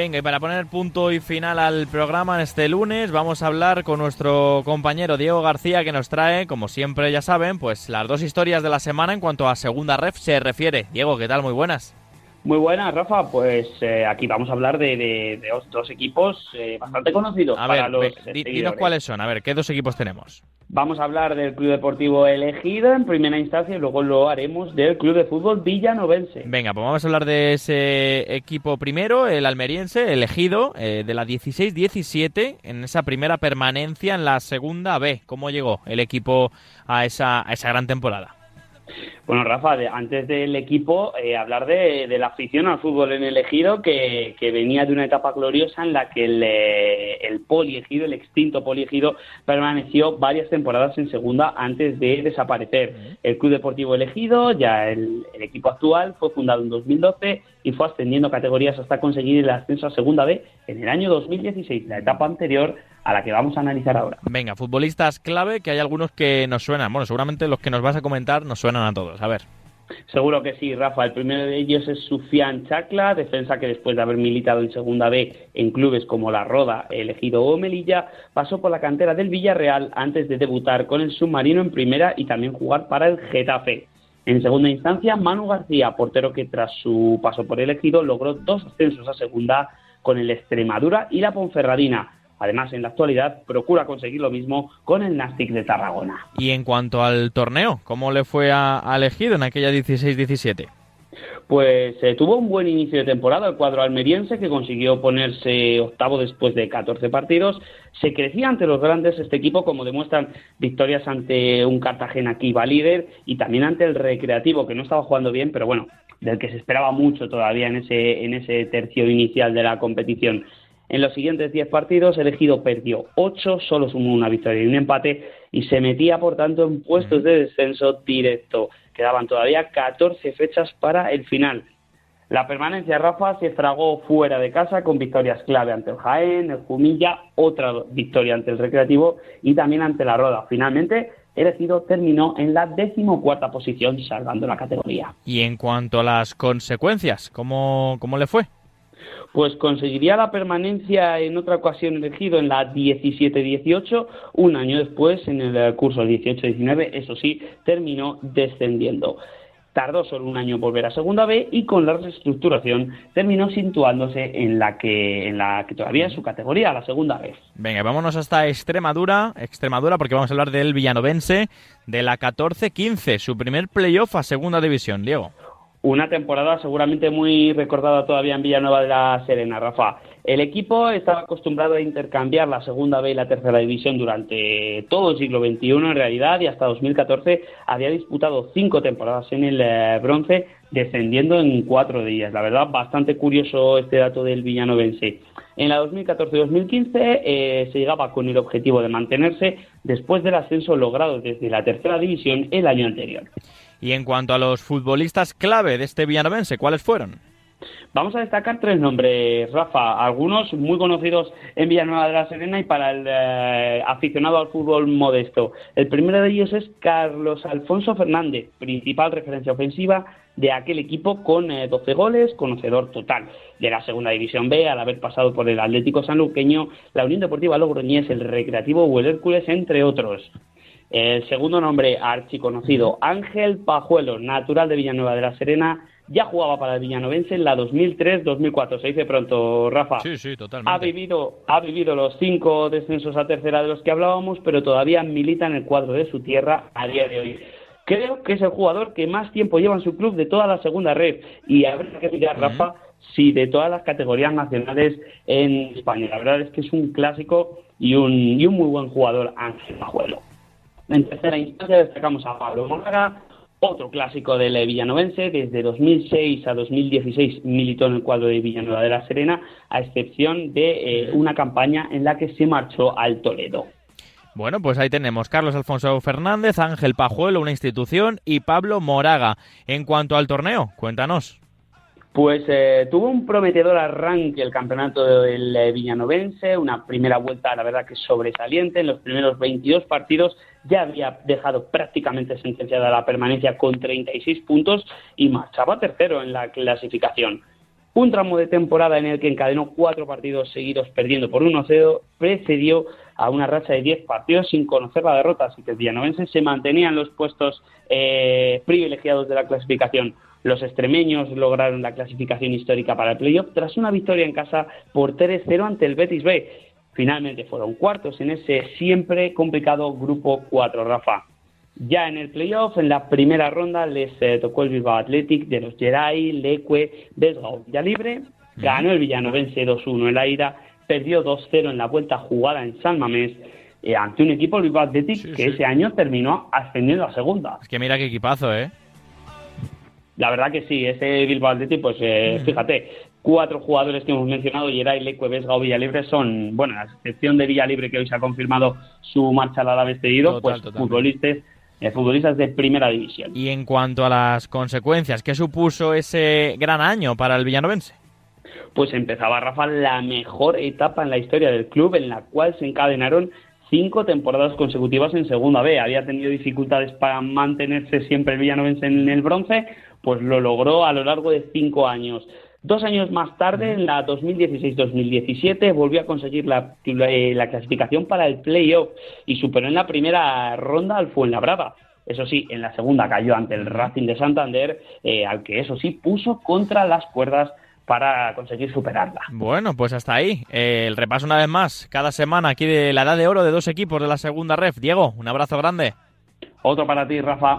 Venga, y para poner punto y final al programa este lunes, vamos a hablar con nuestro compañero Diego García, que nos trae, como siempre ya saben, pues las dos historias de la semana en cuanto a segunda ref se refiere. Diego, ¿qué tal? Muy buenas. Muy buenas, Rafa. Pues eh, aquí vamos a hablar de, dos, equipos eh, bastante conocidos a para ver, los dinos cuáles son. A ver, ¿qué dos equipos tenemos? Vamos a hablar del Club Deportivo Elegido en primera instancia y luego lo haremos del Club de Fútbol Villanovense. Venga, pues vamos a hablar de ese equipo primero, el almeriense, elegido eh, de la 16-17 en esa primera permanencia en la segunda B. ¿Cómo llegó el equipo a esa, a esa gran temporada? Bueno, Rafa, antes del equipo, eh, hablar de, la afición al fútbol en el ejido, que, venía de una etapa gloriosa en la que el, eh, el poliegido, el extinto poliegido, permaneció varias temporadas en segunda antes de desaparecer. El Club Deportivo Elegido, ya el, el equipo actual, fue fundado en 2012 y fue ascendiendo categorías hasta conseguir el ascenso a segunda B en el año 2016, la etapa anterior a la que vamos a analizar ahora. Venga, futbolistas clave, que hay algunos que nos suenan. Bueno, seguramente los que nos vas a comentar nos suenan a todos. A ver. Seguro que sí, Rafa. El primero de ellos es Sufian Chacla, defensa que después de haber militado en Segunda B en clubes como La Roda, Elegido o Melilla, pasó por la cantera del Villarreal antes de debutar con el Submarino en Primera y también jugar para el Getafe. En segunda instancia, Manu García, portero que tras su paso por Elegido logró dos ascensos a Segunda con el Extremadura y la Ponferradina. Además, en la actualidad procura conseguir lo mismo con el Nastic de Tarragona. Y en cuanto al torneo, ¿cómo le fue a, elegido en aquella 16-17? Pues eh, tuvo un buen inicio de temporada el cuadro almeriense que consiguió ponerse octavo después de 14 partidos. Se crecía ante los grandes este equipo, como demuestran victorias ante un Cartagena que iba líder y también ante el Recreativo que no estaba jugando bien, pero bueno, del que se esperaba mucho todavía en ese, en ese tercio inicial de la competición. En los siguientes 10 partidos, el elegido perdió 8, solo sumó una victoria y un empate y se metía, por tanto, en puestos de descenso directo. Quedaban todavía 14 fechas para el final. La permanencia Rafa se fragó fuera de casa con victorias clave ante el Jaén, el Jumilla, otra victoria ante el Recreativo y también ante la Roda. Finalmente, el elegido terminó en la decimocuarta posición, salvando la categoría. Y en cuanto a las consecuencias, ¿cómo, cómo le fue? Pues conseguiría la permanencia en otra ocasión elegido en la 17-18, un año después en el curso 18-19, eso sí, terminó descendiendo. Tardó solo un año en volver a Segunda B y con la reestructuración terminó situándose en la que en la que todavía es su categoría, la Segunda B. Venga, vámonos hasta Extremadura, Extremadura porque vamos a hablar del Villanovense de la 14-15, su primer playoff a Segunda División, Diego una temporada seguramente muy recordada todavía en Villanueva de la Serena, Rafa. El equipo estaba acostumbrado a intercambiar la segunda B y la tercera división durante todo el siglo XXI en realidad y hasta 2014 había disputado cinco temporadas en el eh, bronce descendiendo en cuatro días. La verdad, bastante curioso este dato del villanovense. En la 2014-2015 eh, se llegaba con el objetivo de mantenerse después del ascenso logrado desde la tercera división el año anterior. Y en cuanto a los futbolistas clave de este villanovense, ¿cuáles fueron? Vamos a destacar tres nombres, Rafa, algunos muy conocidos en Villanueva de la Serena y para el eh, aficionado al fútbol modesto. El primero de ellos es Carlos Alfonso Fernández, principal referencia ofensiva de aquel equipo con 12 eh, goles, conocedor total de la Segunda División B, al haber pasado por el Atlético Sanluqueño, la Unión Deportiva Logroñés, el Recreativo o el Hércules, entre otros. El segundo nombre archiconocido, Ángel Pajuelo, natural de Villanueva de la Serena, ya jugaba para el Villanovense en la 2003-2004. Se dice pronto, Rafa. Sí, sí, totalmente. Ha vivido, ha vivido los cinco descensos a tercera de los que hablábamos, pero todavía milita en el cuadro de su tierra a día de hoy. Creo que es el jugador que más tiempo lleva en su club de toda la segunda red. Y habrá que mirar, Rafa, si de todas las categorías nacionales en España. La verdad es que es un clásico y un, y un muy buen jugador, Ángel Pajuelo. En tercera instancia destacamos a Pablo Málaga, otro clásico del villanovense, desde 2006 a 2016 militó en el cuadro de Villanueva de la Serena, a excepción de eh, una campaña en la que se marchó al Toledo. Bueno, pues ahí tenemos Carlos Alfonso Fernández, Ángel Pajuelo, una institución, y Pablo Moraga. En cuanto al torneo, cuéntanos. Pues eh, tuvo un prometedor arranque el campeonato del eh, Villanovense, una primera vuelta, la verdad que sobresaliente. En los primeros 22 partidos ya había dejado prácticamente sentenciada la permanencia con 36 puntos y marchaba tercero en la clasificación. Un tramo de temporada en el que encadenó cuatro partidos seguidos perdiendo por 1-0 precedió a una racha de 10 partidos sin conocer la derrota, así que el Villanovense se mantenía en los puestos eh, privilegiados de la clasificación. Los extremeños lograron la clasificación histórica para el playoff tras una victoria en casa por 3-0 ante el Betis B. Finalmente fueron cuartos en ese siempre complicado grupo 4, Rafa. Ya en el playoff, en la primera ronda, les eh, tocó el Bilbao Athletic de los Geray, Leque, Besgau. Ya libre, ganó el Villanovense 2-1 en la ida, perdió 2-0 en la vuelta jugada en San Mamés eh, ante un equipo, el Bilbao Athletic, que ese año terminó ascendiendo a segunda. Es que mira qué equipazo, ¿eh? La verdad que sí, ese Bilbao Athletic, pues eh, fíjate, cuatro jugadores que hemos mencionado, Geray, Leque, Vesgao, Villalibre, son, bueno, a excepción de Villalibre, que hoy se ha confirmado su marcha al Alavés cedido, pues futbolistas eh, futbolistas de primera división. Y en cuanto a las consecuencias, ¿qué supuso ese gran año para el villanovense? Pues empezaba Rafa la mejor etapa en la historia del club, en la cual se encadenaron cinco temporadas consecutivas en Segunda B. Había tenido dificultades para mantenerse siempre el villanovense en el bronce, pues lo logró a lo largo de cinco años. Dos años más tarde, en la 2016-2017, volvió a conseguir la, eh, la, clasificación para el playoff y superó en la primera ronda al Fuenlabrada. Eso sí, en la segunda cayó ante el Racing de Santander, eh, al que eso sí puso contra las cuerdas para conseguir superarla. Bueno, pues hasta ahí. Eh, el repaso una vez más, cada semana aquí de la edad de oro de dos equipos de la segunda ref. Diego, un abrazo grande. Otro para ti, Rafa.